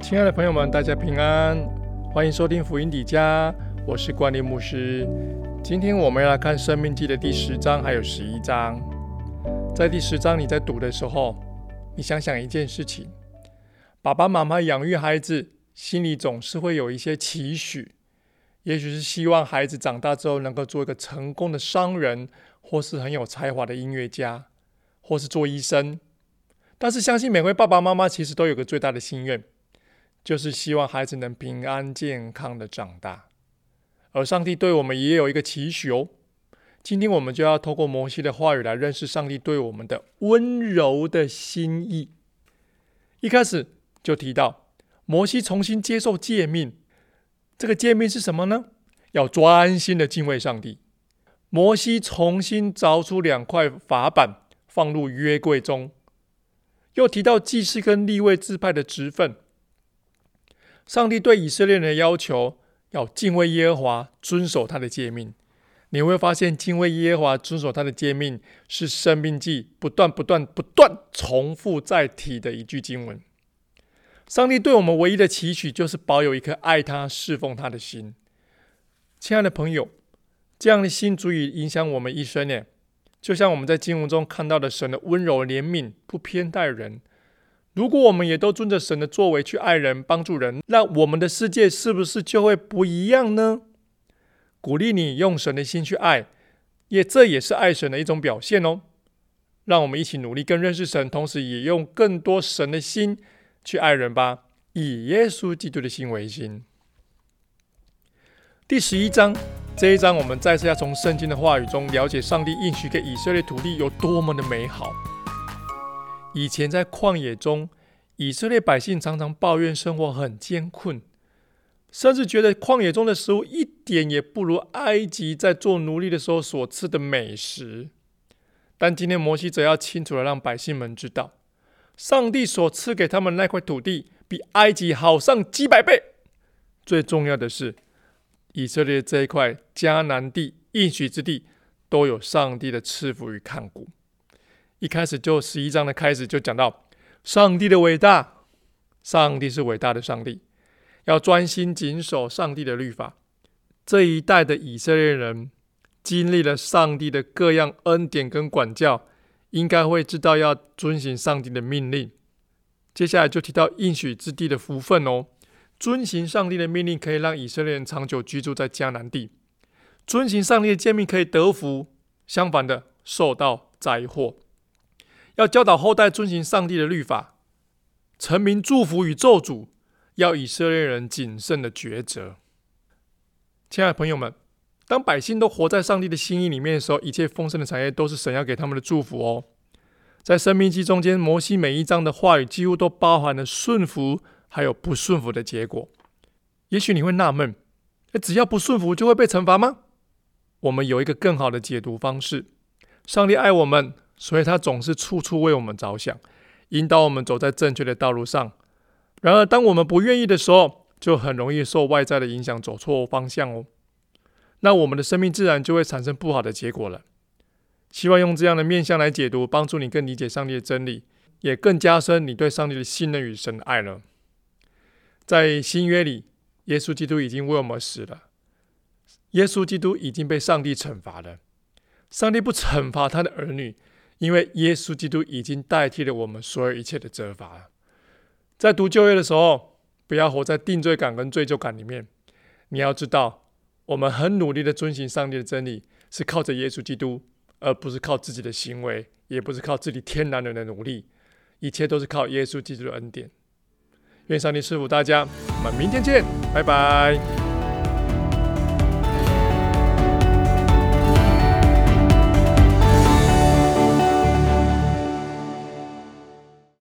亲爱的朋友们，大家平安，欢迎收听福音底家，我是关立牧师。今天我们要来看《生命记》的第十章还有十一章。在第十章你在读的时候，你想想一件事情：爸爸妈妈养育孩子，心里总是会有一些期许，也许是希望孩子长大之后能够做一个成功的商人，或是很有才华的音乐家，或是做医生。但是相信每位爸爸妈妈其实都有个最大的心愿。就是希望孩子能平安健康的长大，而上帝对我们也有一个期许哦。今天我们就要透过摩西的话语来认识上帝对我们的温柔的心意。一开始就提到摩西重新接受诫命，这个诫命是什么呢？要专心的敬畏上帝。摩西重新凿出两块法板放入约柜中，又提到祭司跟立位支派的职分。上帝对以色列人的要求要敬畏耶和华，遵守他的诫命。你会发现，敬畏耶和华、遵守他的诫命，是生命记不断、不断、不断重复再提的一句经文。上帝对我们唯一的期许，就是保有一颗爱他、侍奉他的心。亲爱的朋友，这样的心足以影响我们一生呢。就像我们在经文中看到的，神的温柔怜悯，不偏待人。如果我们也都遵着神的作为去爱人、帮助人，那我们的世界是不是就会不一样呢？鼓励你用神的心去爱，也这也是爱神的一种表现哦。让我们一起努力更认识神，同时也用更多神的心去爱人吧，以耶稣基督的心为心。第十一章这一章，我们再次要从圣经的话语中了解上帝应许给以色列土地有多么的美好。以前在旷野中，以色列百姓常常抱怨生活很艰困，甚至觉得旷野中的食物一点也不如埃及在做奴隶的时候所吃的美食。但今天摩西则要清楚的让百姓们知道，上帝所赐给他们那块土地比埃及好上几百倍。最重要的是，以色列这一块迦南地应许之地，都有上帝的赐福与看顾。一开始就十一章的开始就讲到上帝的伟大，上帝是伟大的上帝，要专心谨守上帝的律法。这一代的以色列人经历了上帝的各样恩典跟管教，应该会知道要遵行上帝的命令。接下来就提到应许之地的福分哦，遵行上帝的命令可以让以色列人长久居住在迦南地，遵行上帝的诫命可以得福，相反的受到灾祸。要教导后代遵行上帝的律法，臣民祝福与咒诅，要以色列人谨慎的抉择。亲爱的朋友们，当百姓都活在上帝的心意里面的时候，一切丰盛的产业都是神要给他们的祝福哦。在生命记中间，摩西每一章的话语几乎都包含了顺服还有不顺服的结果。也许你会纳闷，只要不顺服就会被惩罚吗？我们有一个更好的解读方式：上帝爱我们。所以，他总是处处为我们着想，引导我们走在正确的道路上。然而，当我们不愿意的时候，就很容易受外在的影响，走错方向哦。那我们的生命自然就会产生不好的结果了。希望用这样的面向来解读，帮助你更理解上帝的真理，也更加深你对上帝的信任与神的爱了。在新约里，耶稣基督已经为我们死了，耶稣基督已经被上帝惩罚了。上帝不惩罚他的儿女。因为耶稣基督已经代替了我们所有一切的责罚。在读旧约的时候，不要活在定罪感跟罪疚感里面。你要知道，我们很努力的遵循上帝的真理，是靠着耶稣基督，而不是靠自己的行为，也不是靠自己天然人的努力。一切都是靠耶稣基督的恩典。愿上帝赐福大家，我们明天见，拜拜。